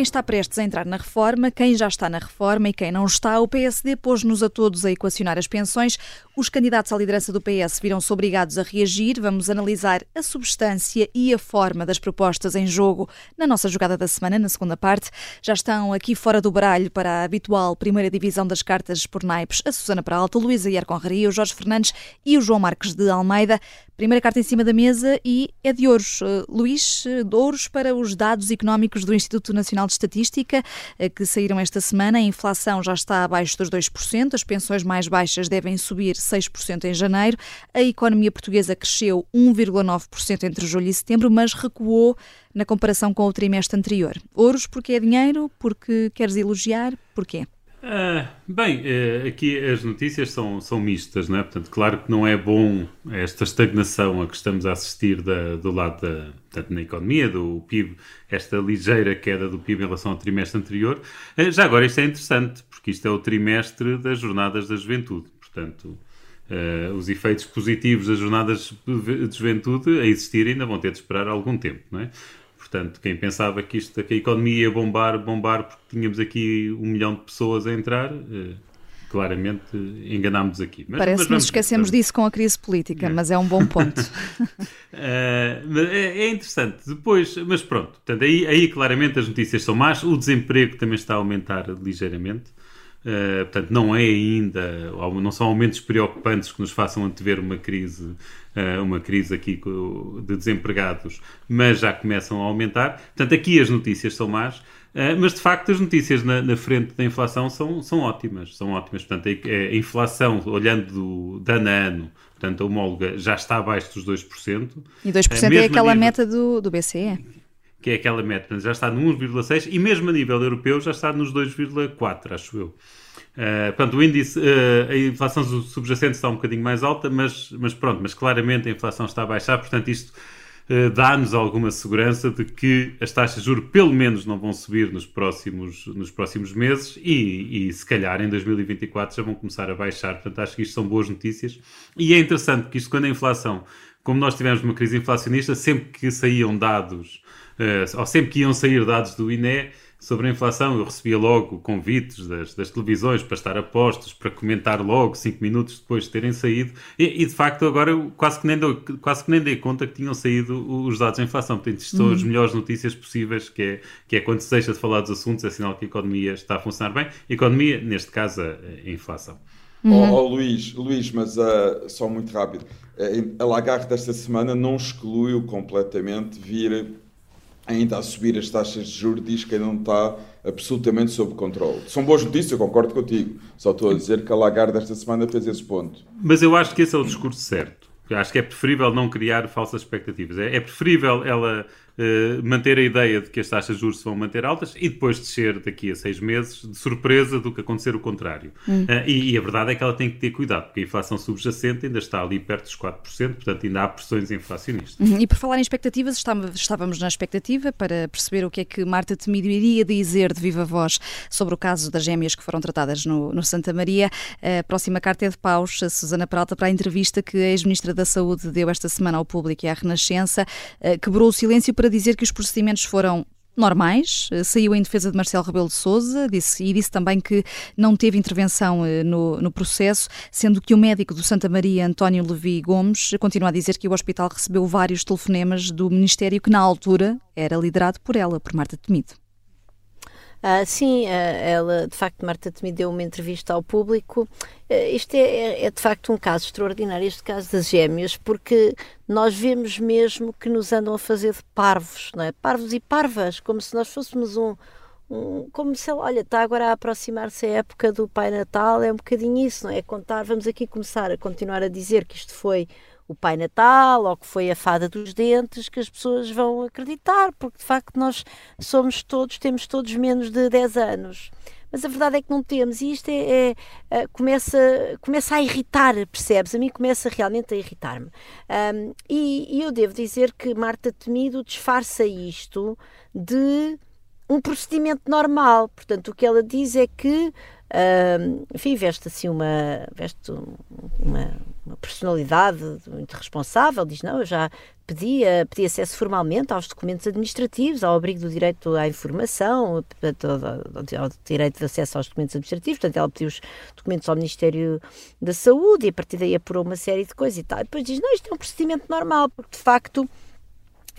quem está prestes a entrar na reforma, quem já está na reforma e quem não está, o PSD pôs-nos a todos a equacionar as pensões. Os candidatos à liderança do PS viram-se obrigados a reagir. Vamos analisar a substância e a forma das propostas em jogo na nossa jogada da semana, na segunda parte. Já estão aqui fora do baralho para a habitual primeira divisão das cartas por naipes a Susana Peralta, Luísa Ier Conraria, o Jorge Fernandes e o João Marques de Almeida. Primeira carta em cima da mesa e é de ouros. Uh, Luís, de ouros para os dados económicos do Instituto Nacional de Estatística uh, que saíram esta semana. A inflação já está abaixo dos 2%, as pensões mais baixas devem subir 6% em janeiro. A economia portuguesa cresceu 1,9% entre julho e setembro, mas recuou na comparação com o trimestre anterior. Ouros porque é dinheiro, porque queres elogiar, porquê? Uh, bem, uh, aqui as notícias são, são mistas, não é? Portanto, claro que não é bom esta estagnação a que estamos a assistir da, do lado da, portanto, na economia, do PIB, esta ligeira queda do PIB em relação ao trimestre anterior. Uh, já agora, isto é interessante, porque isto é o trimestre das jornadas da juventude. Portanto, os efeitos positivos das jornadas de juventude a existir ainda vão ter de esperar algum tempo, não é? Portanto, quem pensava que, isto, que a economia ia bombar, bombar porque tínhamos aqui um milhão de pessoas a entrar, eh, claramente enganámos aqui. Mas, Parece mas que nos esquecemos disso com a crise política, mas é um bom ponto. é, é, interessante. Depois, mas pronto, portanto, aí, aí claramente as notícias são más, o desemprego também está a aumentar ligeiramente. Uh, portanto, não é ainda, não são aumentos preocupantes que nos façam antever uma crise, uh, uma crise aqui de desempregados, mas já começam a aumentar. Portanto, aqui as notícias são más, uh, mas de facto as notícias na, na, frente da inflação são, são ótimas, são ótimas. Portanto, a, a inflação, olhando do, de ano a ano, portanto, a homóloga já está abaixo dos 2%. E 2% é aquela nível... meta do, do BCE que é aquela meta, já está no 1,6 e mesmo a nível europeu já está nos 2,4, acho eu. Uh, portanto, o índice, uh, a inflação subjacente está um bocadinho mais alta, mas, mas pronto, mas claramente a inflação está a baixar, portanto isto uh, dá-nos alguma segurança de que as taxas de juros pelo menos não vão subir nos próximos, nos próximos meses e, e se calhar em 2024 já vão começar a baixar, portanto acho que isto são boas notícias. E é interessante que isto quando a inflação, como nós tivemos uma crise inflacionista, sempre que saíam dados ou sempre que iam sair dados do INE sobre a inflação, eu recebia logo convites das, das televisões para estar a postos, para comentar logo, cinco minutos depois de terem saído, e, e de facto agora eu quase que, nem dou, quase que nem dei conta que tinham saído os dados da inflação. Portanto, isto são uhum. as melhores notícias possíveis, que é, que é quando se deixa de falar dos assuntos, é sinal que a economia está a funcionar bem. Economia, neste caso, a, a inflação. Uhum. Oh, oh, Luís, Luís, mas uh, só muito rápido. Uh, a Lagarde desta semana não excluiu completamente vir ainda a subir as taxas de juros, diz que ainda não está absolutamente sob controle. São boas notícias, eu concordo contigo. Só estou a dizer que a Lagarde esta semana fez esse ponto. Mas eu acho que esse é o discurso certo. Eu acho que é preferível não criar falsas expectativas. É, é preferível ela uh, manter a ideia de que as taxas de juros se vão manter altas e depois descer daqui a seis meses de surpresa do que acontecer o contrário. Hum. Uh, e, e, a verdade é que ela tem que ter cuidado, porque a inflação subjacente ainda está ali perto dos 4%, portanto ainda há pressões inflacionistas. Uhum. E por falar em expectativas, estávamos na expectativa para perceber o que é que Marta Temido iria dizer de viva voz sobre o caso das gêmeas que foram tratadas no, no Santa Maria. A próxima carta é de paus, a Susana Peralta, para a entrevista que a ex-ministra da Saúde deu esta semana ao público e à Renascença, uh, quebrou o silêncio para dizer que os procedimentos foram normais, eh, saiu em defesa de Marcelo Rebelo de Sousa disse, e disse também que não teve intervenção eh, no, no, processo, sendo que o médico do Santa Maria, António Levi Gomes, continua a dizer que o hospital recebeu vários telefonemas do Ministério que na altura era liderado por ela, por Marta Temido. Ah, sim, ah, ela, de facto, Marta Temi deu uma entrevista ao público. Ah, isto é, é, é, de facto, um caso extraordinário, este caso das gêmeas, porque nós vemos mesmo que nos andam a fazer de parvos, não é? Parvos e parvas, como se nós fôssemos um, como se, olha, está agora a aproximar-se a época do Pai Natal, é um bocadinho isso, não é? Contar, vamos aqui começar a continuar a dizer que isto foi o Pai Natal ou que foi a fada dos dentes que as pessoas vão acreditar, porque de facto nós somos todos, temos todos menos de 10 anos. Mas a verdade é que não temos, e isto é, é, é começa, começa a irritar, percebes? A mim começa realmente a irritar-me. Um, e, e eu devo dizer que Marta Temido disfarça isto de um procedimento normal. Portanto, o que ela diz é que, enfim, veste assim uma, veste uma, uma personalidade muito responsável, diz: Não, eu já pedi, pedi acesso formalmente aos documentos administrativos, ao abrigo do direito à informação, ao direito de acesso aos documentos administrativos. Portanto, ela pediu os documentos ao Ministério da Saúde e a partir daí apurou uma série de coisas e tal. E depois diz: Não, isto é um procedimento normal, porque de facto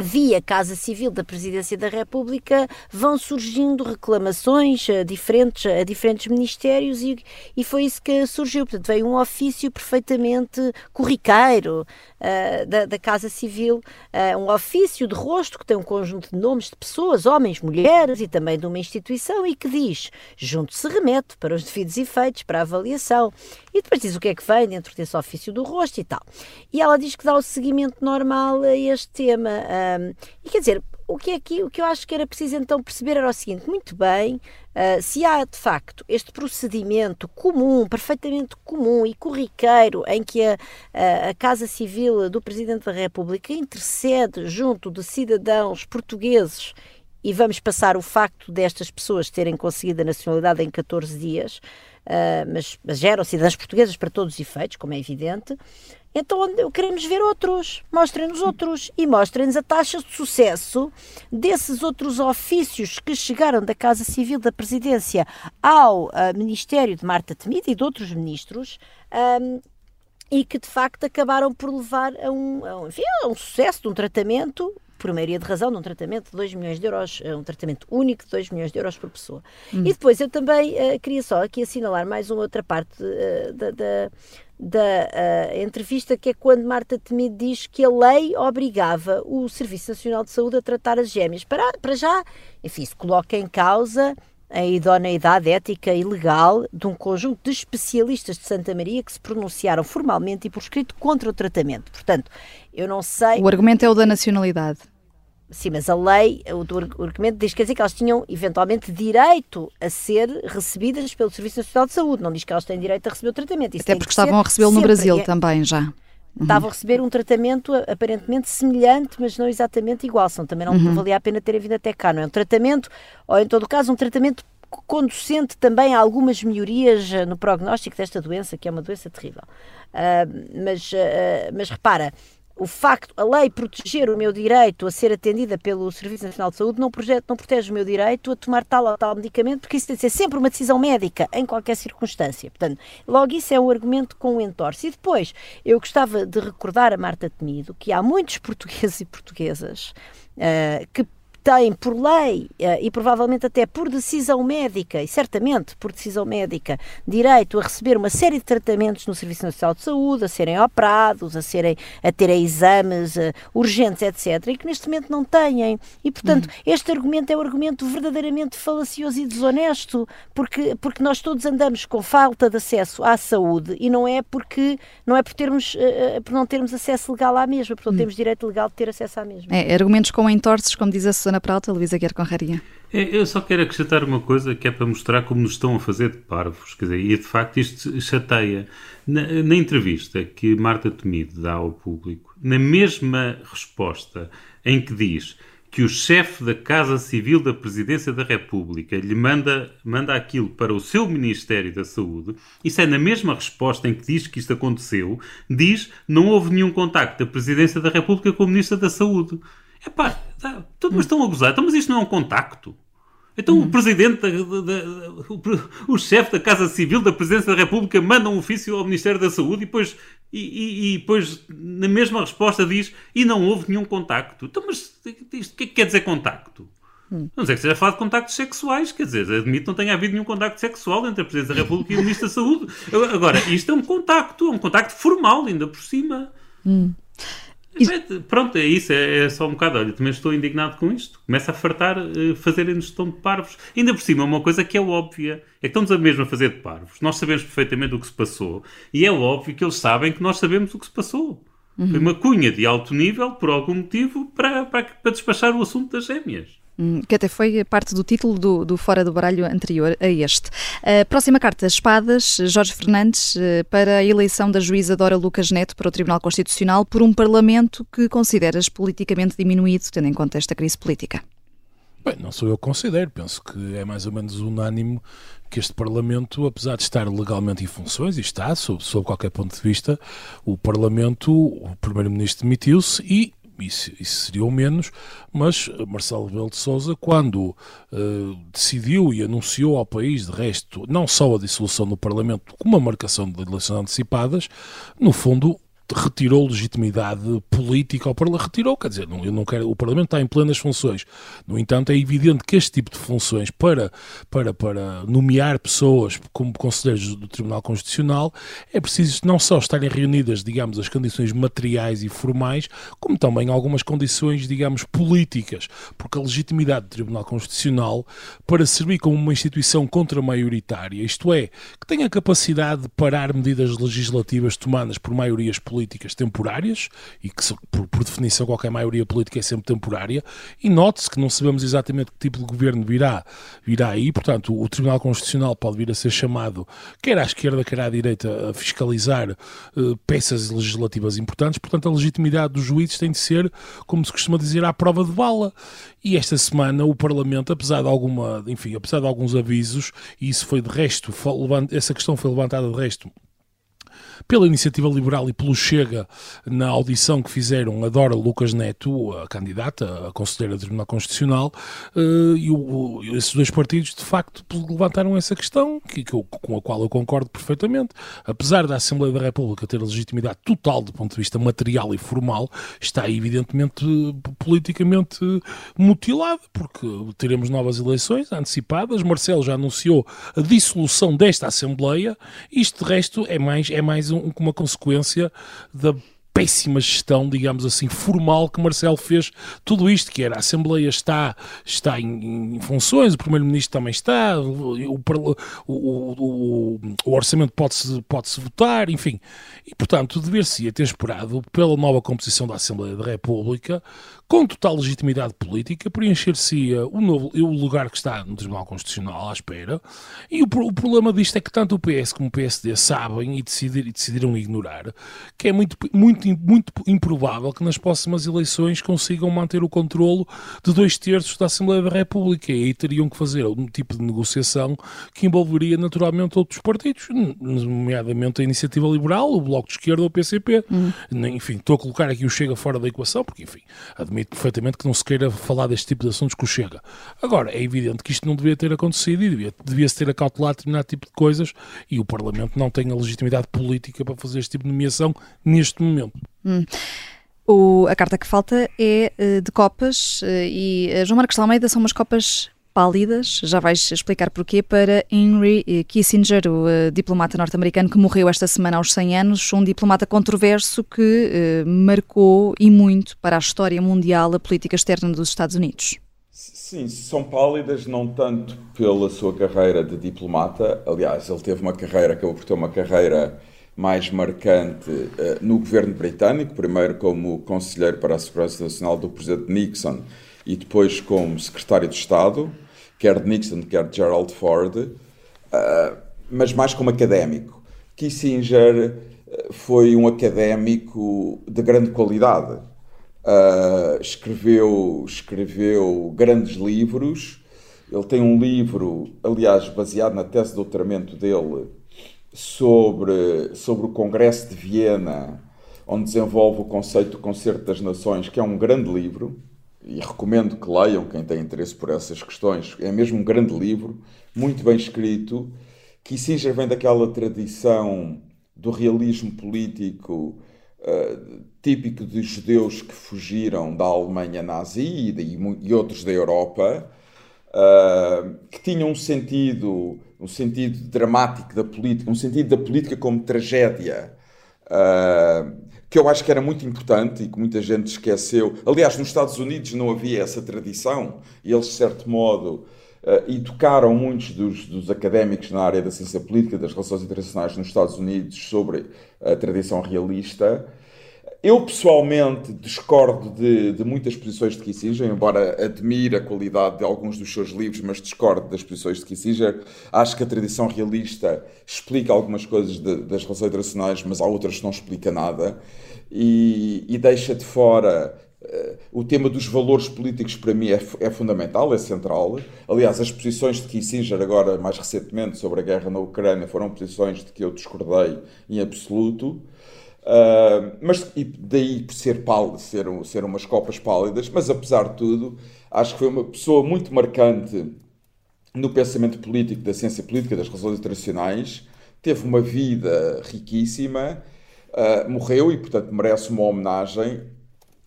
via Casa Civil da Presidência da República vão surgindo reclamações a diferentes, a diferentes ministérios e, e foi isso que surgiu. Portanto, veio um ofício perfeitamente corriqueiro uh, da, da, Casa Civil, uh, um ofício de rosto que tem um conjunto de nomes de pessoas, homens, mulheres e também de uma instituição e que diz, junto se remete para os devidos efeitos, para a avaliação. E depois diz o que é que vem dentro desse ofício do rosto e tal. E ela diz que dá o seguimento normal a este tema. Um, e quer dizer, o que, é que, o que eu acho que era preciso então perceber era o seguinte: muito bem, uh, se há de facto este procedimento comum, perfeitamente comum e corriqueiro, em que a, a, a, Casa Civil do Presidente da República intercede junto de cidadãos portugueses. E vamos passar o facto destas pessoas terem conseguido a nacionalidade em 14 dias, mas, mas eram cidadãs portuguesas para todos os efeitos, como é evidente. Então queremos ver outros, mostrem-nos outros e mostrem-nos a taxa de sucesso desses outros ofícios que chegaram da Casa Civil da Presidência ao uh, Ministério de Marta Temida e de outros ministros um, e que de facto acabaram por levar a um, a um, enfim, a um sucesso de um tratamento por maioria de razão, num tratamento de 2 milhões de euros, um tratamento único de 2 milhões de euros por pessoa. Hum. E depois eu também uh, queria só aqui assinalar mais uma outra parte uh, da, da da uh, entrevista, que é quando Marta Temido diz que a lei obrigava o Serviço Nacional de Saúde a tratar as gêmeas. Para, para já, enfim, se coloca em causa a idoneidade ética e legal de um conjunto de especialistas de Santa Maria que se pronunciaram formalmente e por escrito contra o tratamento. Portanto, eu não sei. O argumento é o da nacionalidade. Sim, mas a lei, o, o argumento diz quer dizer que elas tinham eventualmente direito a ser recebidas pelo Serviço Nacional de Saúde, não diz que elas têm direito a receber o tratamento. Isso Até porque estavam a recebê-lo no Brasil é, também já. Uhum. Estavam a receber um tratamento aparentemente semelhante, mas não exatamente igual. São, também não uhum. valia a pena terem vindo até cá. Não é um tratamento, ou em todo caso, um tratamento conducente também a algumas melhorias eh, no prognóstico desta doença, que é uma doença terrível. Uh, mas, uh, mas repara, o facto, a lei proteger o meu direito a ser atendida pelo Serviço Nacional de Saúde não, protege, não protege o meu direito a tomar tal ou tal medicamento, porque isso tem de ser sempre uma decisão médica, em qualquer circunstância. Portanto, logo isso é um argumento com o entorce. E depois, eu gostava de recordar a Marta Temido que há muitos portugueses e portuguesas uh, que têm, por lei eh, e provavelmente até por decisão médica, e certamente por decisão médica, direito a receber uma série de tratamentos no Serviço Nacional de Saúde, a serem operados, a, serem, a terem exames uh, urgentes, etc., e que neste momento não têm. E, portanto, uhum. este argumento é um argumento verdadeiramente falacioso e desonesto, porque, porque nós todos andamos com falta de acesso à saúde e não é porque não é por, termos, uh, por não termos acesso legal à mesma, porque não uhum. temos direito legal de ter acesso à mesma. É, argumentos com entorces, como diz a Susana Prata, Luísa Guerra Conraria. É, eu só quero acrescentar uma coisa que é para mostrar como nos estão a fazer de parvos. Quer dizer, e de facto isto chateia. Na, na entrevista que Marta Temido dá ao público, na mesma resposta em que diz que o chefe da Casa Civil da Presidência da República lhe manda, manda aquilo para o seu Ministério da Saúde, isso é na mesma resposta em que diz que isto aconteceu, diz não houve nenhum contacto da Presidência da República com o Ministro da Saúde. Epá, tá, mas estão a gozar. Então, mas isto não é um contacto. Então uhum. o presidente, da, da, da, o, o chefe da Casa Civil da Presidência da República manda um ofício ao Ministério da Saúde e depois, e, e, e depois na mesma resposta diz e não houve nenhum contacto. Então, mas isto, o que é que quer dizer contacto? Hum. Não sei que seja falar de contactos sexuais, quer dizer, admito que não tenha havido nenhum contacto sexual entre a Presidência da República e o Ministro da Saúde. Agora, isto é um contacto, é um contacto formal, ainda por cima. Hum. Pronto, é isso, é, é, só um bocado. Olha, também estou indignado com isto. Começa a fartar uh, fazerem-nos gestão de parvos. Ainda por cima, uma coisa que é óbvia é que estamos a mesmo a fazer de parvos. Nós sabemos perfeitamente o que se passou e é óbvio que eles sabem que nós sabemos o que se passou. Uhum. Foi uma cunha de alto nível, por algum motivo, para, para, para despachar o assunto das gêmeas. Hum, que até foi parte do título do, do Fora do Baralho anterior a este. A próxima carta, Espadas, Jorge Fernandes, eh, para a eleição da juíza Dora Lucas Neto para o Tribunal Constitucional por um Parlamento que consideras politicamente diminuído, tendo em conta esta crise política. Bem, não sou eu que considero, penso que é mais ou menos unânime que este Parlamento, apesar de estar legalmente em funções, e está, sob, sob qualquer ponto de vista, o Parlamento, o Primeiro-Ministro demitiu-se e isso, isso, seria o menos, mas Marcelo Rebelo de Sousa, quando uh, decidiu e anunciou ao país, de resto, não só a dissolução do Parlamento, como a marcação de eleições antecipadas, no fundo retirou legitimidade política ao Parlamento. Retirou, quer dizer, não, eu não quero, o Parlamento está em plenas funções. No entanto, é evidente que este tipo de funções para, para, para nomear pessoas como conselheiros do Tribunal Constitucional é preciso não só estarem reunidas, digamos, as condições materiais e formais, como também algumas condições, digamos, políticas, porque a legitimidade do Tribunal Constitucional para servir como uma instituição contra-maioritária, isto é, que tenha capacidade de parar medidas legislativas tomadas por maiorias políticas políticas temporárias, e que por, por definição qualquer maioria política é sempre temporária, e note-se que não sabemos exatamente que tipo de governo virá, virá aí, portanto o Tribunal Constitucional pode vir a ser chamado, quer à esquerda, quer à direita, a fiscalizar uh, peças legislativas importantes, portanto a legitimidade dos juízes tem de ser, como se costuma dizer, à prova de bala. E esta semana o Parlamento, apesar de alguma, enfim, apesar de alguns avisos, e isso foi de resto, essa questão foi levantada de resto pela Iniciativa Liberal e pelo Chega, na audição que fizeram a Dora Lucas Neto, a candidata, a conselheira do Tribunal Constitucional, uh, e esses dois partidos, de facto, levantaram essa questão, que, com a qual eu concordo perfeitamente. Apesar da Assembleia da República ter legitimidade total do ponto de vista material e formal, está evidentemente politicamente mutilada, porque teremos novas eleições antecipadas. Marcelo já anunciou a dissolução desta Assembleia. Isto, de resto, é mais, é mais um, uma consequência da péssima gestão, digamos assim, formal que Marcelo fez tudo isto, que era a Assembleia está, está em, em funções, o Primeiro-Ministro também está, o, o, o, o orçamento pode-se pode -se votar, enfim. E, portanto, dever-se ter esperado pela nova composição da Assembleia da República com total legitimidade política, preencher-se-ia o, novo, o lugar que está no Tribunal Constitucional à espera. E o, o, problema disto é que tanto o PS como o PSD sabem e, decidir, e decidiram ignorar que é muito, muito, muito improvável que nas próximas eleições consigam manter o controlo de dois terços da Assembleia da República. E aí teriam que fazer um tipo de negociação que envolveria naturalmente outros partidos, nomeadamente a Iniciativa Liberal, o Bloco de Esquerda ou o PCP. Hum. Enfim, estou a colocar aqui o Chega fora da equação, porque, enfim, admito admito perfeitamente que não se queira falar deste tipo de assuntos com o Chega. Agora, é evidente que isto não devia ter acontecido e devia, devia-se ter acautelado determinado tipo de coisas e o Parlamento não tem a legitimidade política para fazer este tipo de nomeação neste momento. Hum. O, a carta que falta é uh, de copas uh, e uh, João Marcos de Almeida são umas copas pálidas, já vais explicar porquê, para Henry Kissinger, o uh, diplomata norte-americano que morreu esta semana aos 100 anos, um diplomata controverso que uh, marcou e muito para a história mundial a política externa dos Estados Unidos. Sim, são pálidas não tanto pela sua carreira de diplomata, aliás, ele teve uma carreira, acabou por ter uma carreira mais marcante uh, no governo britânico, primeiro como conselheiro para a Segurança Nacional do presidente Nixon e depois como secretário de Estado, quer de Nixon, quer de Gerald Ford, uh, mas mais como académico. Kissinger ah, foi um académico de grande qualidade. Uh, escreveu, escreveu grandes livros. Ele tem um livro, aliás, baseado na tese de doutoramento dele, sobre, sobre o Congresso de Viena, onde desenvolve o conceito do Concerto das Nações, que é um grande livro e recomendo que leiam quem tem interesse por essas questões. É mesmo um grande livro, muito bem escrito. Kissinger vem daquela tradição do realismo político uh, típico de judeus que fugiram da Alemanha nazi e, de, e outros da Europa, uh, que tinham um sentido, um sentido dramático da política, um sentido da política como tragédia. Uh, que eu acho que era muito importante e que muita gente esqueceu. Aliás, nos Estados Unidos não havia essa tradição e eles, de certo modo, uh, educaram muitos dos, dos, académicos na área da ciência política, das relações internacionais nos Estados Unidos sobre a tradição realista. Eu pessoalmente discordo de, de, muitas posições de Kissinger, embora admire a qualidade de alguns dos seus livros, mas discordo das posições de Kissinger. Acho que a tradição realista explica algumas coisas de, das relações internacionais, mas há outras que não explica nada. E, e deixa de fora o tema dos valores políticos para mim é, é, fundamental, é central. Aliás, as posições de Kissinger agora, mais recentemente, sobre a guerra na Ucrânia, foram posições de que eu discordei em absoluto. Uh, mas e daí por ser pálido, ser, ser umas copas pálidas, mas apesar de tudo, acho que foi uma pessoa muito marcante no pensamento político, da ciência política, das relações internacionais, teve uma vida riquíssima, uh, morreu e, portanto, merece uma homenagem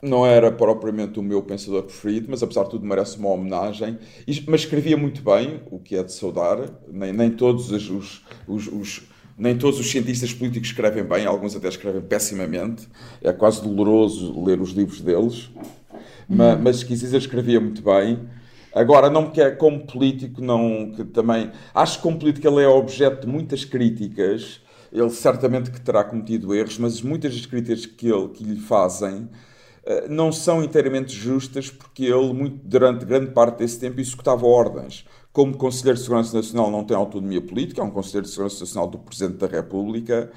não era propriamente o meu pensador preferido, mas apesar de tudo merece uma homenagem. Mas escrevia muito bem, o que é de saudar. Nem, nem, todos os, os, os, os, nem todos os cientistas políticos escrevem bem, alguns até escrevem pessimamente. É quase doloroso ler os livros deles. Mas, mas Kissinger escrevia muito bem. Agora, não me quer, como político, não, que também. Acho que como político ele é objeto de muitas críticas. Ele certamente que terá cometido erros, mas muitas das críticas que, ele, que lhe fazem eh, não são inteiramente justas, porque ele, muito, durante grande parte desse tempo, executava ordens. Como Conselheiro de Segurança Nacional não tem autonomia política, é um Conselheiro de Segurança Nacional do Presidente da República,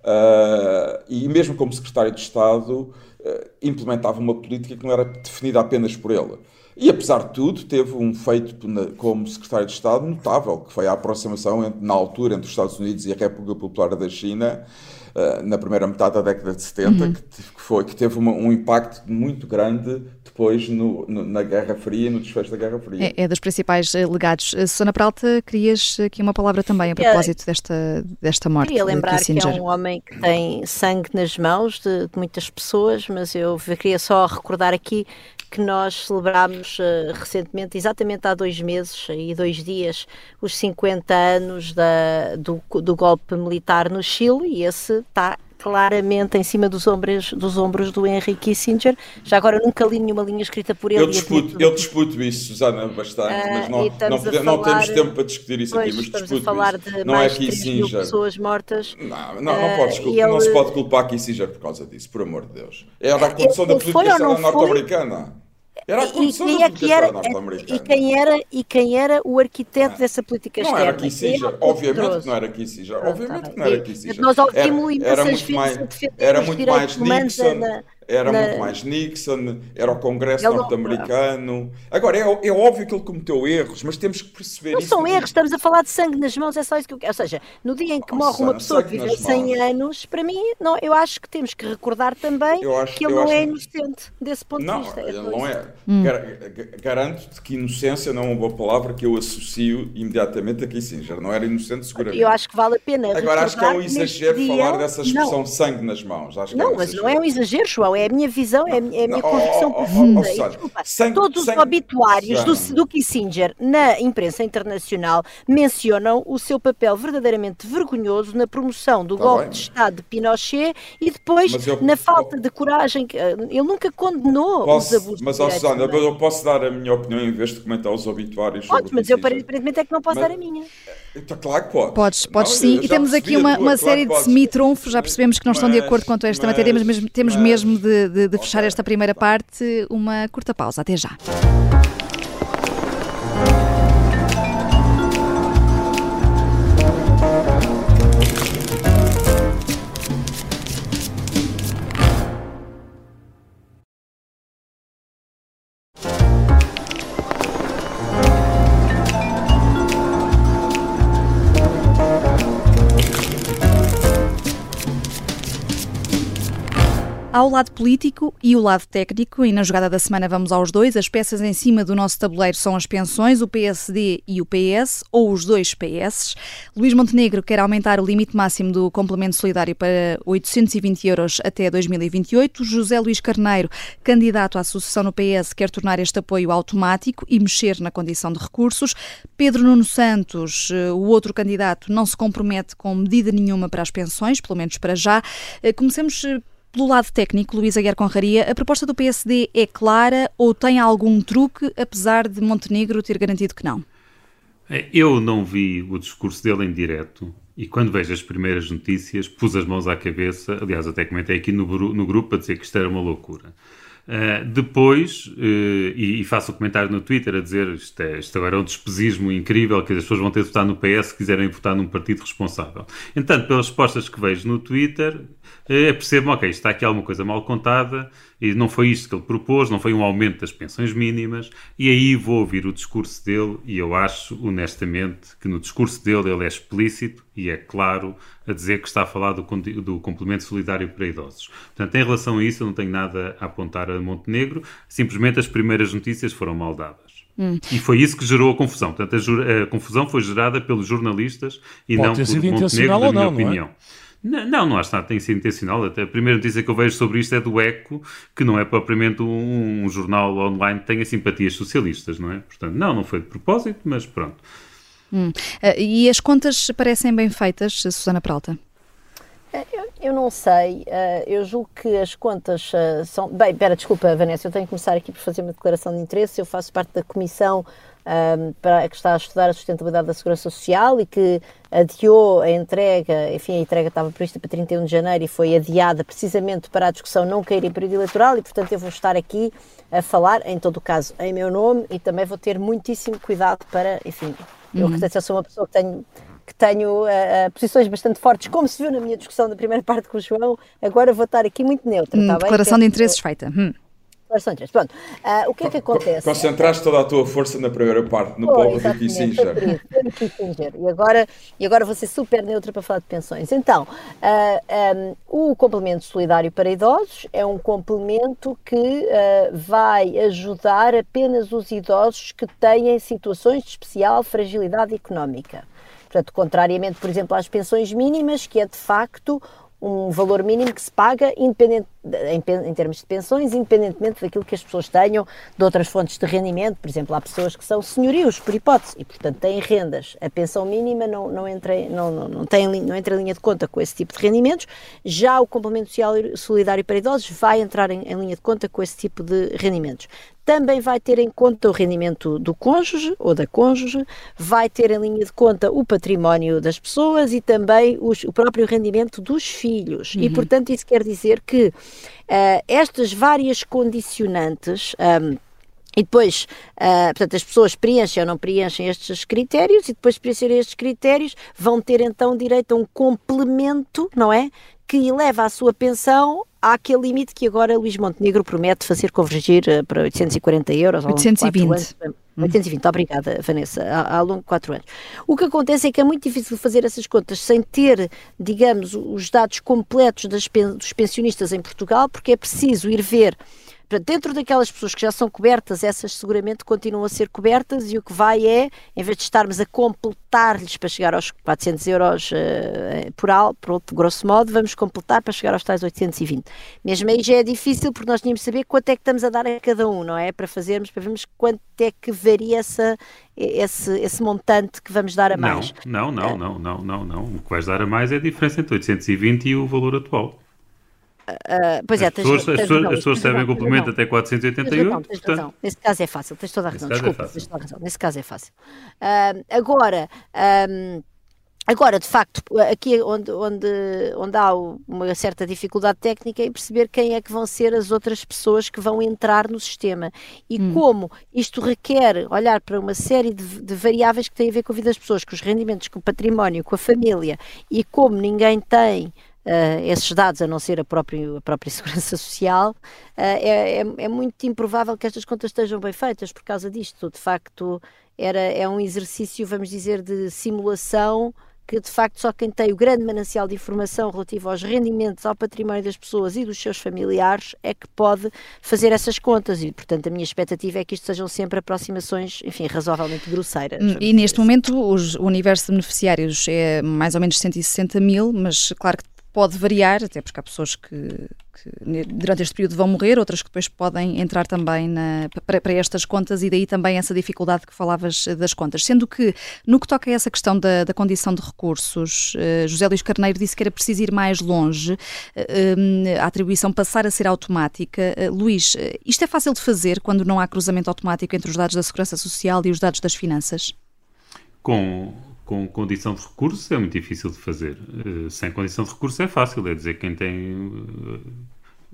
uh, e mesmo como Secretário de Estado, uh, implementava uma política que não era definida apenas por ele. E apesar de tudo, teve um feito como secretário de Estado notável, que foi a aproximação entre, na altura entre os Estados Unidos e a República Popular da China, uh, na primeira metade da década de 70, uhum. que, que, foi, que teve uma, um impacto muito grande depois no, no, na Guerra Fria e no desfecho da Guerra Fria. É, é dos principais eh, legados. Eh, Susana Peralta, querias aqui uma palavra também a propósito desta, desta morte. Queria lembrar que é um homem que tem sangue nas mãos de, de muitas pessoas, mas eu queria só recordar aqui que nós celebrámos uh, recentemente, exatamente há dois meses e dois dias, os 50 anos da, do, do golpe militar no Chile, e esse está claramente em cima dos ombros, dos ombros do Henry Kissinger. Já agora nunca li nenhuma linha escrita por ele. Eu disputo, eu disputo isso, Susana, bastante, uh, mas não, não, falar, não, temos tempo para discutir isso pois, aqui, mas estamos a falar isso. de não é mais é Kissinger. pessoas mortas. Não, não, não, podes, ele... não se pode culpar Kissinger por causa disso, por amor de Deus. Era a condição da política norte-americana. Era a e, da política era. E quem, era, e quem era o arquiteto dessa política não externa? Era Kissinger, obviamente que não era Kissinger. obviamente que não era Kissinger. Nós ouvimos era, era muito mais, era muito mais Nixon. Na, era na... muito mais Nixon, era o Congresso norte-americano. Agora, é, é, óbvio que ele cometeu erros, mas temos que perceber não isso. Não são erros, estamos a falar de sangue nas mãos, é só isso que eu quero. Ou seja, no dia em que morre uma pessoa que vive 100 anos, para mim, não, eu acho que temos que recordar também acho, que ele não é inocente desse ponto não, de vista. É ele não é. Hum. Garanto-te que inocência não é uma boa palavra que eu associo imediatamente a Kissinger. Não era inocente, seguramente. Eu acho que vale a pena. Agora, acho que é um exagero dia... falar dessa expressão não. sangue nas mãos. Acho não, é um mas não é um exagero, João, é a minha visão, é é a minha convicção profunda. Oh, oh, oh, desculpa, sem, todos sem, os obituários do, do Kissinger na imprensa internacional mencionam o seu papel verdadeiramente vergonhoso na promoção do tá golpe bem. de Estado de Pinochet e depois eu, na falta eu, de coragem. Eh, ele nunca condenou posso, os abusos. Mas, ó, Susana, eu posso dar a minha opinião em vez de comentar os obituários. Pode, mas eu aparentemente é que não posso mas, dar a minha. Está claro que pode. Podes, podes não, sim. E temos aqui uma, uma série de semi-trunfos. Já percebemos que não estão mas, de acordo quanto a esta mas, matéria, mas mesmo, temos mesmo de, de, de fechar okay. esta primeira parte. Uma curta pausa. Até já. Há o lado político e o lado técnico, e na jogada da semana vamos aos dois. As peças em cima do nosso tabuleiro são as pensões, o PSD e o PS, ou os dois PS. Luís Montenegro quer aumentar o limite máximo do complemento solidário para 820 euros até 2028. José Luís Carneiro, candidato à sucessão no PS, quer tornar este apoio automático e mexer na condição de recursos. Pedro Nuno Santos, eh, o outro candidato, não se compromete com medida nenhuma para as pensões, pelo menos para já. Eh, comecemos eh, pelo lado técnico, Luísa Guerra Conraria, a proposta do PSD é clara ou tem algum truque, apesar de Montenegro ter garantido que não? É, eu não vi o discurso dele em direto e quando vejo as primeiras notícias pus as mãos à cabeça. Aliás, até comentei aqui no, no grupo a dizer que isto era uma loucura. Uh, depois, uh, e, e, faço o um comentário no Twitter a dizer isto, é, isto agora é um despesismo incrível, que as pessoas vão ter de votar no PS se quiserem votar num partido responsável. Entanto, pelas respostas que vejo no Twitter, uh, percebo, ok, está aqui alguma coisa mal contada E não foi isto que ele propôs, não foi um aumento das pensões mínimas. E aí vou ouvir o discurso dele e eu acho, honestamente, que no discurso dele ele é explícito e é claro a dizer que está a falar do, do complemento solidário para idosos. Portanto, em relação a isso, eu não tenho nada a apontar a Montenegro, simplesmente as primeiras notícias foram mal dadas. Hum. E foi isso que gerou a confusão. Portanto, a, a confusão foi gerada pelos jornalistas e Pode não por Montenegro, na minha não, opinião. Não é? Não, não, não acho nada tem sido intencional. Até a primeira notícia que eu vejo sobre isto é do ECO, que não é propriamente um, um, jornal online que tenha simpatias socialistas, não é? Portanto, não, não foi de propósito, mas pronto. Hum. Uh, e as contas parecem bem feitas, Susana Peralta? Eh, eu, eu, não sei, uh, eu julgo que as contas uh, são. Bem, espera, desculpa, Vanessa, eu tenho que começar aqui por fazer uma declaração de interesse. Eu faço parte da comissão um, para, que está a estudar a sustentabilidade da segurança social e que adiou a entrega, enfim, a entrega estava prevista para 31 de janeiro e foi adiada precisamente para a discussão não cair em período eleitoral e, portanto, eu vou estar aqui a falar, em todo o caso, em meu nome e também vou ter muitíssimo cuidado para, enfim, eu, uhum. eu sou uma pessoa que tenho que tenho uh, uh, posições bastante fortes, como se viu na minha discussão da primeira parte com o João, agora vou estar aqui muito neutra. Hum, tá declaração bem? de interesses feita. Hum. Pronto, uh, o que é que acontece? Concentraste toda a tua força na primeira parte, no oh, povo de Kissinger. E agora, e agora vou ser super neutra para falar de pensões. Então, uh, um, o complemento solidário para idosos é um complemento que uh, vai ajudar apenas os idosos que têm situações de especial fragilidade económica. Portanto, contrariamente, por exemplo, às pensões mínimas, que é de facto um valor mínimo que se paga independente, em, em, termos de pensões, independentemente daquilo que as pessoas tenham de outras fontes de rendimento. Por exemplo, há pessoas que são senhorios, por hipótese, e portanto têm rendas. A pensão mínima não, não, entra, não, não, não, tem, não entra em linha de conta com esse tipo de rendimentos. Já o complemento solidário para idosos vai entrar em, em linha de conta com esse tipo de rendimentos também vai ter em conta o rendimento do cônjuge ou da cônjuge, vai ter em linha de conta o património das pessoas e também os, o próprio rendimento dos filhos. Uhum. E, portanto, isso quer dizer que uh, estas várias condicionantes. Um, e depois, uh, portanto, as pessoas preenchem ou não preenchem estes critérios e depois de preencher estes critérios vão ter então direito a um complemento, não é? Que eleva a sua pensão àquele limite que agora Luís Montenegro promete fazer convergir eh, para 840 euros 820. Anos, 820, obrigada Vanessa, ao longo de 4 anos. O que acontece é que é muito difícil fazer essas contas sem ter, digamos, os dados completos das, dos pensionistas em Portugal, porque é preciso ir ver dentro daquelas pessoas que já são cobertas, essas seguramente continuam a ser cobertas e o que vai é, em vez de estarmos a completar-lhes para chegar aos 400 euros uh, por al, por grosso modo, vamos completar para chegar aos tais 820. Mesmo aí já é difícil porque nós tínhamos de saber quanto é que estamos a dar a cada um, não é? Para fazermos, para vermos quanto é que varia essa, esse, esse montante que vamos dar a mais. Não, não, não, não, não, não. O que vais dar a mais é a diferença entre 820 e o valor atual. Uh, pois é, as pessoas, tens, as pessoas, as pessoas recebem complemento até 488. Razão, tens portanto, razão. Nesse caso é fácil, tens toda a razão. É Desculpa, é tens toda a razão. Nesse caso é fácil. Uh, agora. Um, Agora, de facto, aqui é onde, onde, onde há uma certa dificuldade técnica é em perceber quem é que vão ser as outras pessoas que vão entrar no sistema e hum. como isto requer olhar para uma série de, de, variáveis que têm a ver com a vida das pessoas, com os rendimentos, com o património, com a família e como ninguém tem Uh, esses dados, a não ser a própria, a própria Segurança Social, uh, é, é, é, muito improvável que estas contas estejam bem feitas por causa disto. De facto, era, é um exercício, vamos dizer, de simulação que de facto só quem tem o grande manancial de informação relativo aos rendimentos, ao património das pessoas e dos seus familiares é que pode fazer essas contas e, portanto, a minha expectativa é que isto sejam sempre aproximações, enfim, razoavelmente grosseiras. E neste momento os, o universo de beneficiários é mais ou menos 160 mil, mas claro que pode variar, até porque há pessoas que, que, durante este período vão morrer, outras que depois podem entrar também na, para, para, estas contas e daí também essa dificuldade que falavas das contas. Sendo que, no que toca a essa questão da, da condição de recursos, uh, José Luís Carneiro disse que era preciso ir mais longe, uh, a atribuição passar a ser automática. Luís, isto é fácil de fazer quando não há cruzamento automático entre os dados da Segurança Social e os dados das finanças? Com com condição de recurso é muito difícil de fazer. Uh, sem condição de recurso é fácil, é dizer quem tem uh,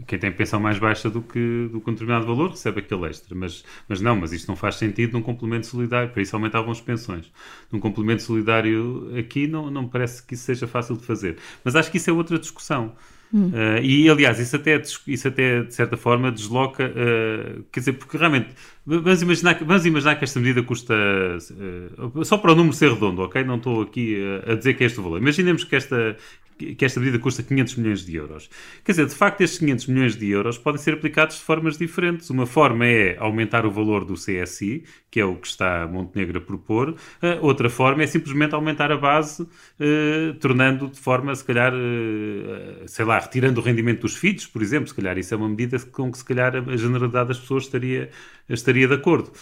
quem tem pensão mais baixa do que, do que um determinado valor recebe aquele extra. Mas, mas não, mas isto não faz sentido num complemento solidário, para isso aumentavam as pensões. Num complemento solidário aqui não, não parece que isso seja fácil de fazer. Mas acho que isso é outra discussão. Hum. Uh, e aliás, isso até, isso até de certa forma desloca, uh, quer dizer, porque realmente vamos imaginar, vamos imaginar que esta medida custa uh, só para o número ser redondo, ok? Não estou aqui a dizer que é este valor. Imaginemos que esta, que esta medida custa 500 milhões de euros. Quer dizer, de facto, estes 500 milhões de euros podem ser aplicados de formas diferentes. Uma forma é aumentar o valor do CSI, que é o que está Montenegro a propor. Uh, outra forma é simplesmente aumentar a base, uh, tornando de forma, se calhar, uh, sei lá, retirando o rendimento dos filhos, por exemplo. Se calhar isso é uma medida com que, se calhar, a generalidade das pessoas estaria, estaria de acordo.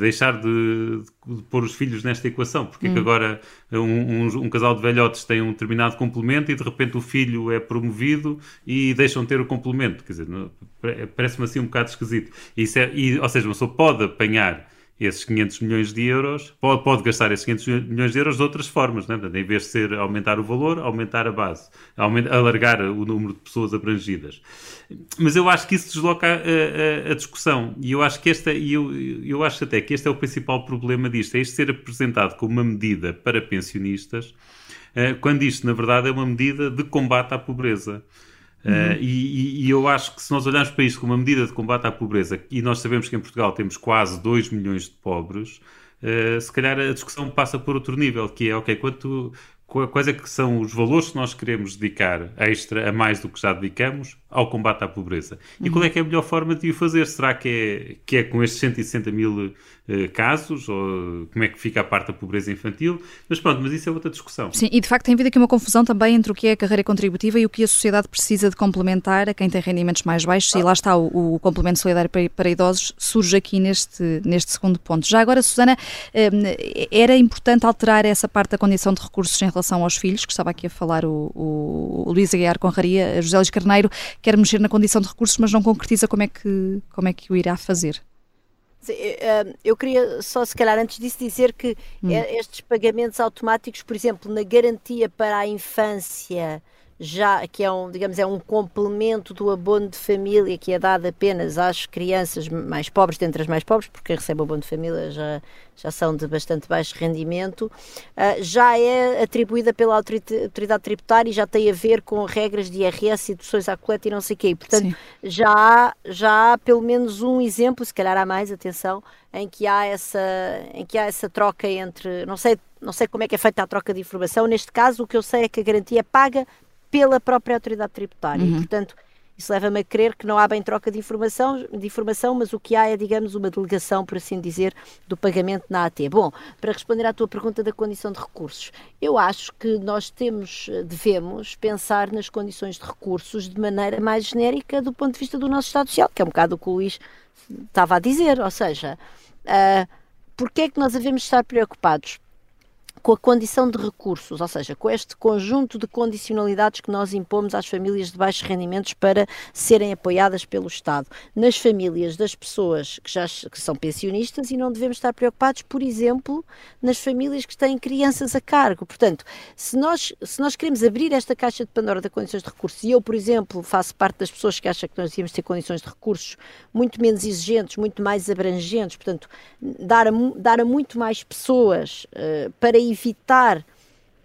deixar de, de, pôr os filhos nesta equação. Porque hum. é que hum. agora um, um, um, casal de velhotes tem um determinado complemento e de repente o filho é promovido e deixam de ter o complemento. Quer dizer, parece-me assim um bocado esquisito. Isso é, e, ou seja, uma pessoa pode apanhar esses 500 milhões de euros, pode, pode gastar esses 500 milhões de euros de outras formas, né? Portanto, em vez de ser aumentar o valor, aumentar a base, aumentar, alargar o número de pessoas abrangidas. Mas eu acho que isso desloca a, a, a discussão e eu acho que esta, e eu, eu acho até que este é o principal problema disto, é isto ser apresentado como uma medida para pensionistas, eh, quando isto, na verdade, é uma medida de combate à pobreza. Uhum. Uh, e, e, eu acho que se nós olharmos para isto como uma medida de combate à pobreza, e nós sabemos que em Portugal temos quase 2 milhões de pobres, uh, se calhar a discussão passa por outro nível, que é, ok, quanto, quais é que são os valores que nós queremos dedicar extra, a mais do que já dedicamos, ao combate à pobreza? E qual é que é a melhor forma de o fazer? Será que é, que é com estes 160 mil uh, casos? Ou como é que fica a parte da pobreza infantil? Mas pronto, mas isso é outra discussão. Sim, e de facto tem havido aqui uma confusão também entre o que é a carreira contributiva e o que a sociedade precisa de complementar a quem tem rendimentos mais baixos, e lá está o, o complemento solidário para, para, idosos, surge aqui neste, neste segundo ponto. Já agora, Susana, eh, era importante alterar essa parte da condição de recursos em relação aos filhos, que estava aqui a falar o, o, o Luís Aguiar Conraria, José Luís Carneiro, quer mexer na condição de recursos, mas não concretiza como é que, como é que o irá fazer. Eh, eu queria só, se calhar, antes disso, dizer que hum. estes pagamentos automáticos, por exemplo, na garantia para a infância já que é um, digamos, é um complemento do abono de família que é dado apenas às crianças mais pobres, dentre as mais pobres, porque recebe o abono de família já, já são de bastante baixo rendimento, uh, já é atribuída pela autoridade tributária e já tem a ver com regras de IRS e deduções à coleta e não sei o quê. Portanto, já há, já há pelo menos um exemplo, se calhar há mais, atenção, em que há essa, em que há essa troca entre, não sei, não sei como é que é feita a troca de informação, neste caso o que eu sei é que a garantia é paga pela própria autoridade tributária. Uhum. E, portanto, isso leva-me a crer que não há bem troca de informação, de informação, mas o que há é, digamos, uma delegação, por assim dizer, do pagamento na AT. Bom, para responder à tua pergunta da condição de recursos, eu acho que nós temos, devemos pensar nas condições de recursos de maneira mais genérica do ponto de vista do nosso Estado Social, que é um bocado o que o Luís estava a dizer, ou seja, uh, porque é que nós devemos estar preocupados? Com a condição de recursos, ou seja, com este conjunto de condicionalidades que nós impomos às famílias de baixos rendimentos para serem apoiadas pelo Estado. Nas famílias das pessoas que já que são pensionistas e não devemos estar preocupados, por exemplo, nas famílias que têm crianças a cargo. Portanto, se nós, se nós queremos abrir esta caixa de Pandora de condições de recursos, e eu, por exemplo, faço parte das pessoas que acham que nós devíamos ter condições de recursos muito menos exigentes, muito mais abrangentes, portanto, dar a, dar a muito mais pessoas uh, para ir evitar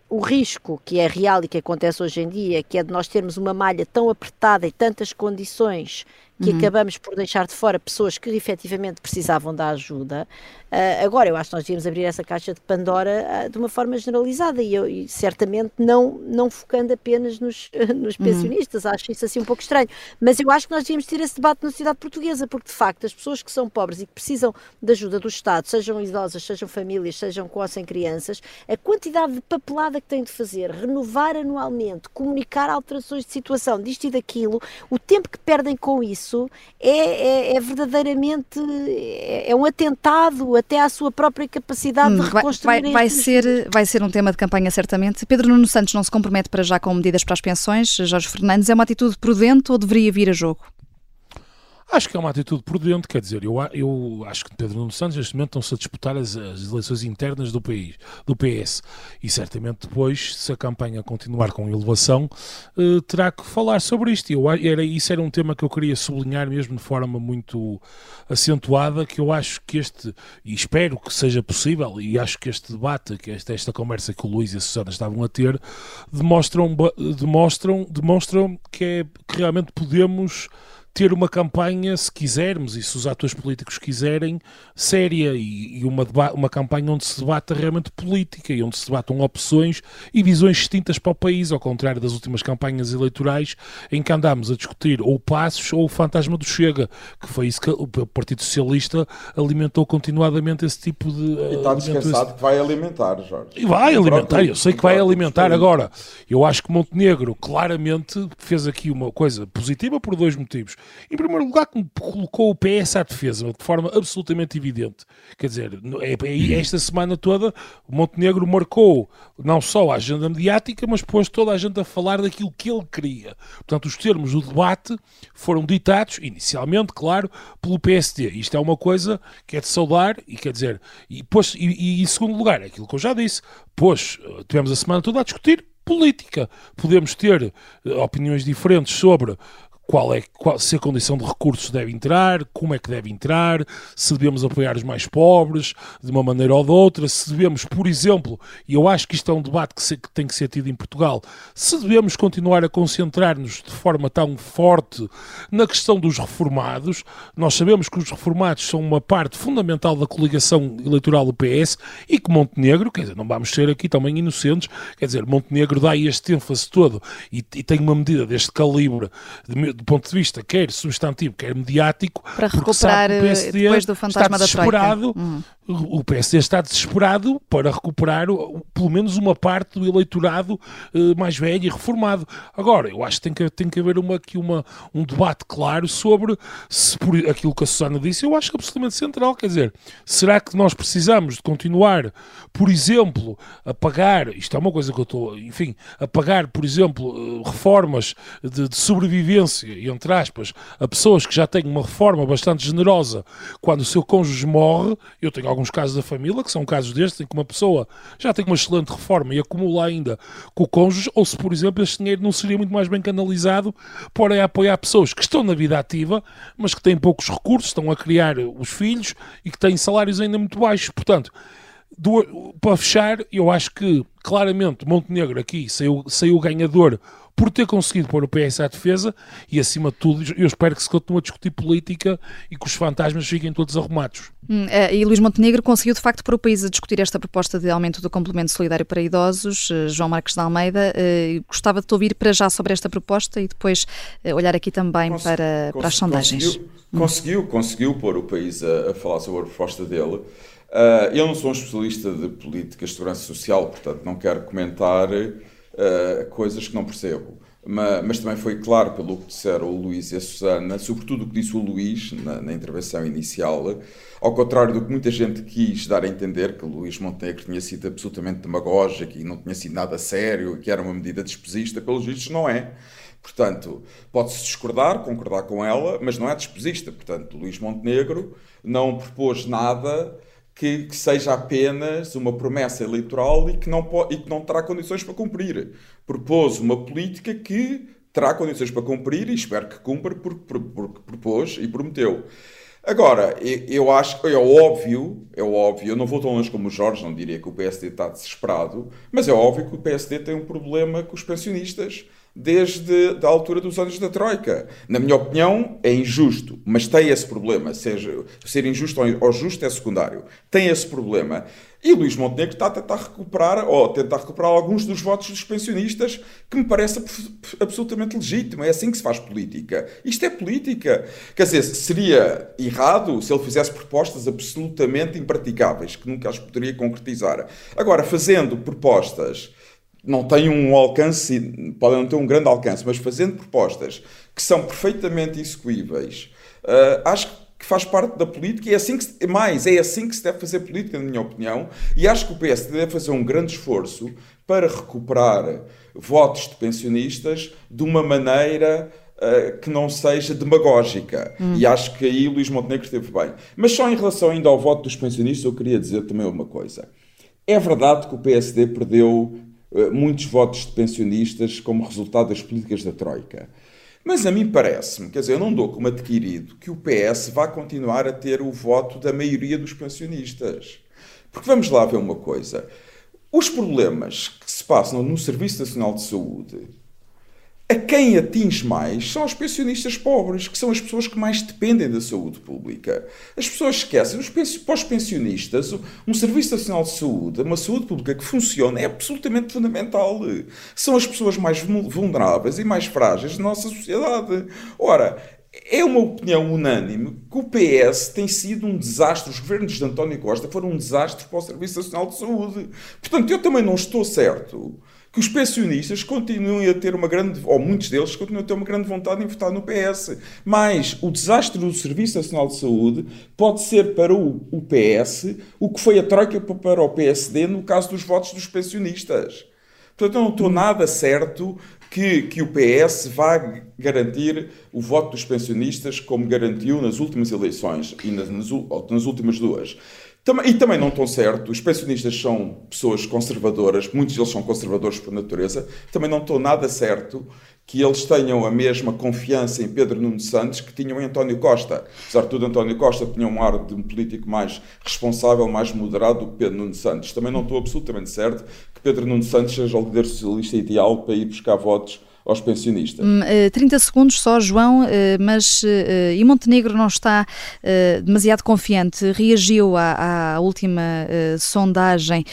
o risco que é real e que acontece hoje em dia, que é de nós termos uma malha tão apertada e tantas condições que uhum. acabamos por deixar de fora pessoas que efetivamente precisavam da ajuda. Uh, agora, eu acho que nós devíamos abrir essa caixa de Pandora uh, de uma forma generalizada e, eu, e, certamente não, não focando apenas nos, nos uhum. pensionistas. Uhum. Acho isso assim um pouco estranho. Mas eu acho que nós devíamos ter esse debate na sociedade portuguesa, porque de facto as pessoas que são pobres e que precisam de ajuda do Estado, sejam idosas, sejam famílias, sejam com ou sem crianças, a quantidade de papelada que têm de fazer, renovar anualmente, comunicar alterações de situação, disto e daquilo, o tempo que perdem com isso é, é, é verdadeiramente é, é um atentado até à sua própria capacidade hum, de reconstruir. Vai, vai, ser, vai ser um tema de campanha, certamente. Pedro Nuno Santos não se compromete para já com medidas para as pensões. Jorge Fernandes, é uma atitude prudente ou deveria vir a jogo? Acho que é uma atitude prudente, quer dizer, eu, eu acho que Pedro Nuno Santos neste momento estão-se a disputar as, as, eleições internas do país, do PS, e certamente depois, se a campanha continuar com elevação, eh, terá que falar sobre isto. Eu, era, isso era um tema que eu queria sublinhar mesmo de forma muito acentuada, que eu acho que este, e espero que seja possível, e acho que este debate, que esta, esta conversa que o Luís e a Susana estavam a ter, demonstram, demonstram, demonstram que, é, que realmente podemos ter uma campanha, se quisermos, e se os atores políticos quiserem, séria e, e uma, uma campanha onde se debata realmente política e onde se debatam opções e visões distintas para o país, ao contrário das últimas campanhas eleitorais em que andámos a discutir ou passos ou o fantasma do Chega, que foi isso que o Partido Socialista alimentou continuadamente esse tipo de. E está descansado esse... que vai alimentar, Jorge. E vai alimentar, eu sei que vai alimentar. Agora, eu acho que Montenegro claramente fez aqui uma coisa positiva por dois motivos. Em primeiro lugar, colocou o PS à defesa de forma absolutamente evidente. Quer dizer, é, é, esta semana toda, o Montenegro marcou não só a agenda mediática, mas pôs toda a gente a falar daquilo que ele queria. Portanto, os termos do debate foram ditados, inicialmente, claro, pelo PSD. Isto é uma coisa que é de saudar e quer dizer, e, pôs, e, e em segundo lugar, aquilo que eu já disse, pois tivemos a semana toda a discutir política. Podemos ter uh, opiniões diferentes sobre qual é, qual, se a condição de recursos deve entrar, como é que deve entrar, se devemos apoiar os mais pobres de uma maneira ou de outra, se devemos, por exemplo, e eu acho que isto é um debate que, se, que tem que ser tido em Portugal, se devemos continuar a concentrar-nos de forma tão forte na questão dos reformados. Nós sabemos que os reformados são uma parte fundamental da coligação eleitoral do PS e que Montenegro, quer dizer, não vamos ser aqui também inocentes, quer dizer, Montenegro dá este ênfase todo e, e tem uma medida deste calibre de, do ponto de vista quer substantivo, quer mediático, para recuperar o PSD depois do fantasma está desesperado, da hum. O PSD está desesperado para recuperar pelo menos uma parte do eleitorado eh, mais velho e reformado. Agora, eu acho que tem que, tem que haver uma, aqui uma, um debate claro sobre se por aquilo que a Susana disse, eu acho absolutamente central. Quer dizer, será que nós precisamos de continuar, por exemplo, a pagar, isto é uma coisa que eu estou, enfim, a pagar, por exemplo, eh, reformas de, de sobrevivência entre aspas, a pessoas que já têm uma reforma bastante generosa quando o seu cônjuge morre, eu tenho alguns casos da família, que são casos destes, em que uma pessoa já tem uma excelente reforma e acumula ainda com o cônjuge, ou se, por exemplo, este dinheiro não seria muito mais bem canalizado para apoiar pessoas que estão na vida ativa, mas que têm poucos recursos, estão a criar os filhos e que têm salários ainda muito baixos. Portanto, do, para fechar, eu acho que claramente Montenegro aqui saiu, saiu ganhador por ter conseguido pôr o PS à defesa e, acima de tudo, eu espero que se continue a discutir política e que os fantasmas fiquem todos arrumados. Hum, é, e Luís Montenegro conseguiu, de facto, pôr o país a discutir esta proposta de aumento do complemento solidário para idosos. Eh, João Marcos de Almeida, eh, gostava de te ouvir para já sobre esta proposta e depois eh, olhar aqui também Cons para, para as sondagens. Conseguiu, hum. conseguiu, conseguiu pôr o país a, a falar sobre a proposta dele. Uh, eu não sou um especialista de políticas de segurança social, portanto não quero comentar uh, coisas que não percebo. Mas, mas, também foi claro pelo que disseram o Luís e a Susana, sobretudo o que disse o Luís na, na, intervenção inicial, ao contrário do que muita gente quis dar a entender, que o Luís Montenegro tinha sido absolutamente demagógico e não tinha sido nada sério, que era uma medida despesista, pelos vistos não é. Portanto, pode-se discordar, concordar com ela, mas não é despesista. Portanto, Luís Montenegro não propôs nada que, que, seja apenas uma promessa eleitoral e que, não e que não terá condições para cumprir. Propôs uma política que terá condições para cumprir e espero que cumpra porque, porque propôs e prometeu. Agora, eu acho, é óbvio, é óbvio, eu não vou tão longe como o Jorge, não diria que o PSD está desesperado, mas é óbvio que o PSD tem um problema com os pensionistas desde a altura dos anos da Troika. Na minha opinião, é injusto, mas tem esse problema. Seja, ser injusto ou justo é secundário. Tem esse problema. E Luís Montenegro está a tentar recuperar, ou tentar recuperar alguns dos votos dos pensionistas, que me parece absolutamente legítimo. É assim que se faz política. Isto é política. Quer dizer, seria errado se ele fizesse propostas absolutamente impraticáveis, que nunca as poderia concretizar. Agora, fazendo propostas não têm um alcance, podem não ter um grande alcance, mas fazendo propostas que são perfeitamente execuíveis, uh, acho que faz parte da política e é assim que se, mais, é assim que se deve fazer política, na minha opinião, e acho que o PSD deve fazer um grande esforço para recuperar votos de pensionistas de uma maneira uh, que não seja demagógica. Hum. E acho que aí o Luís Montenegro esteve bem. Mas só em relação ainda ao voto dos pensionistas, eu queria dizer também uma coisa. É verdade que o PSD perdeu muitos votos de pensionistas como resultado das políticas da Troika. Mas a mim parece-me, quer dizer, eu não dou como adquirido que o PS vá continuar a ter o voto da maioria dos pensionistas. Porque vamos lá ver uma coisa. Os problemas que se passam no Serviço Nacional de Saúde a quem atinge mais são os pensionistas pobres, que são as pessoas que mais dependem da saúde pública. As pessoas esquecem, os para os pensionistas, um Serviço Nacional de Saúde, uma saúde pública que funciona, é absolutamente fundamental. São as pessoas mais vulneráveis e mais frágeis da nossa sociedade. Ora, é uma opinião unânime que o PS tem sido um desastre. Os governos de António Costa foram um desastre para o Serviço Nacional de Saúde. Portanto, eu também não estou certo que os pensionistas continuem a ter uma grande, ou muitos deles continuam a ter uma grande vontade em votar no PS. Mas o desastre do Serviço Nacional de Saúde pode ser para o, o PS o que foi a troika para o PSD no caso dos votos dos pensionistas. Portanto, eu não estou nada certo que, que o PS vá garantir o voto dos pensionistas como garantiu nas últimas eleições e nas, nas, nas últimas duas. E também não tão certo, os pensionistas são pessoas conservadoras, muitos deles são conservadores por natureza, também não estou nada certo que eles tenham a mesma confiança em Pedro Nuno Santos que tinham em António Costa. Apesar de tudo, António Costa tinha um ar de um político mais responsável, mais moderado do que Pedro Nuno Santos. Também não estou absolutamente certo que Pedro Nuno Santos seja o líder socialista ideal para ir buscar votos aos pensionistas. 30 hum, eh, segundos só, João, eh, mas eh, e Montenegro não está demasiado confiante. Reagiu à, à última sondagem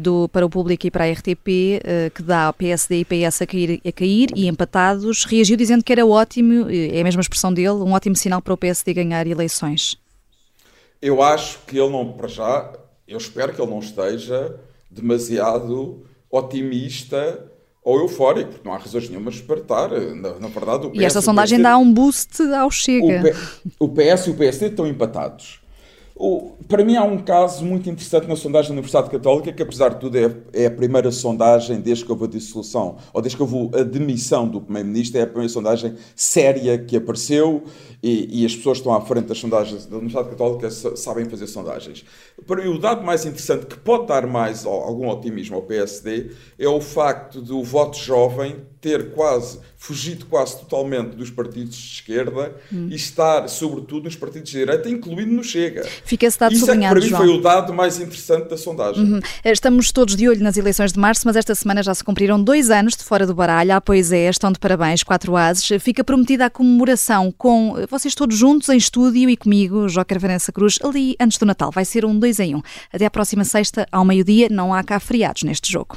do, para o público e para a RTP, que dá ao PSD e PS a cair, a cair e empatados. Reagiu dizendo que era ótimo, é a mesma expressão dele, um ótimo sinal para o PSD ganhar eleições. Eu acho que ele não, para já, eu espero que ele não esteja demasiado otimista ou eufórico, porque não há razões nenhumas para estar. Na, na verdade, PS, e esta sondagem dá um boost ao Chega. O, P, o PS e o PSD estão empatados. Para mim há um caso muito interessante na sondagem da Universidade Católica, que apesar de tudo é, é, a primeira sondagem desde que houve a dissolução, ou desde que houve a demissão do Primeiro-Ministro, é a primeira sondagem séria que apareceu e, e, as pessoas que estão à frente das sondagens da Universidade Católica sabem fazer sondagens. Para mim o dado mais interessante que pode dar mais algum otimismo ao PSD é o facto de o voto jovem ter quase fugido quase totalmente dos partidos de esquerda hum. e estar, sobretudo, nos partidos de direita, incluindo no Chega. Fica esse dado Isso sublinhado, é que, para mim, foi o dado mais interessante da sondagem. Uhum. Estamos todos de olho nas eleições de março, mas esta semana já se cumpriram dois anos de fora do baralho. Ah, pois é, estão de parabéns, quatro ases. Fica prometida a comemoração com vocês todos juntos em estúdio e comigo, Joker Vanessa Cruz, ali antes do Natal. Vai ser um dois em um. Até à próxima sexta, ao meio-dia, não há cá feriados neste jogo.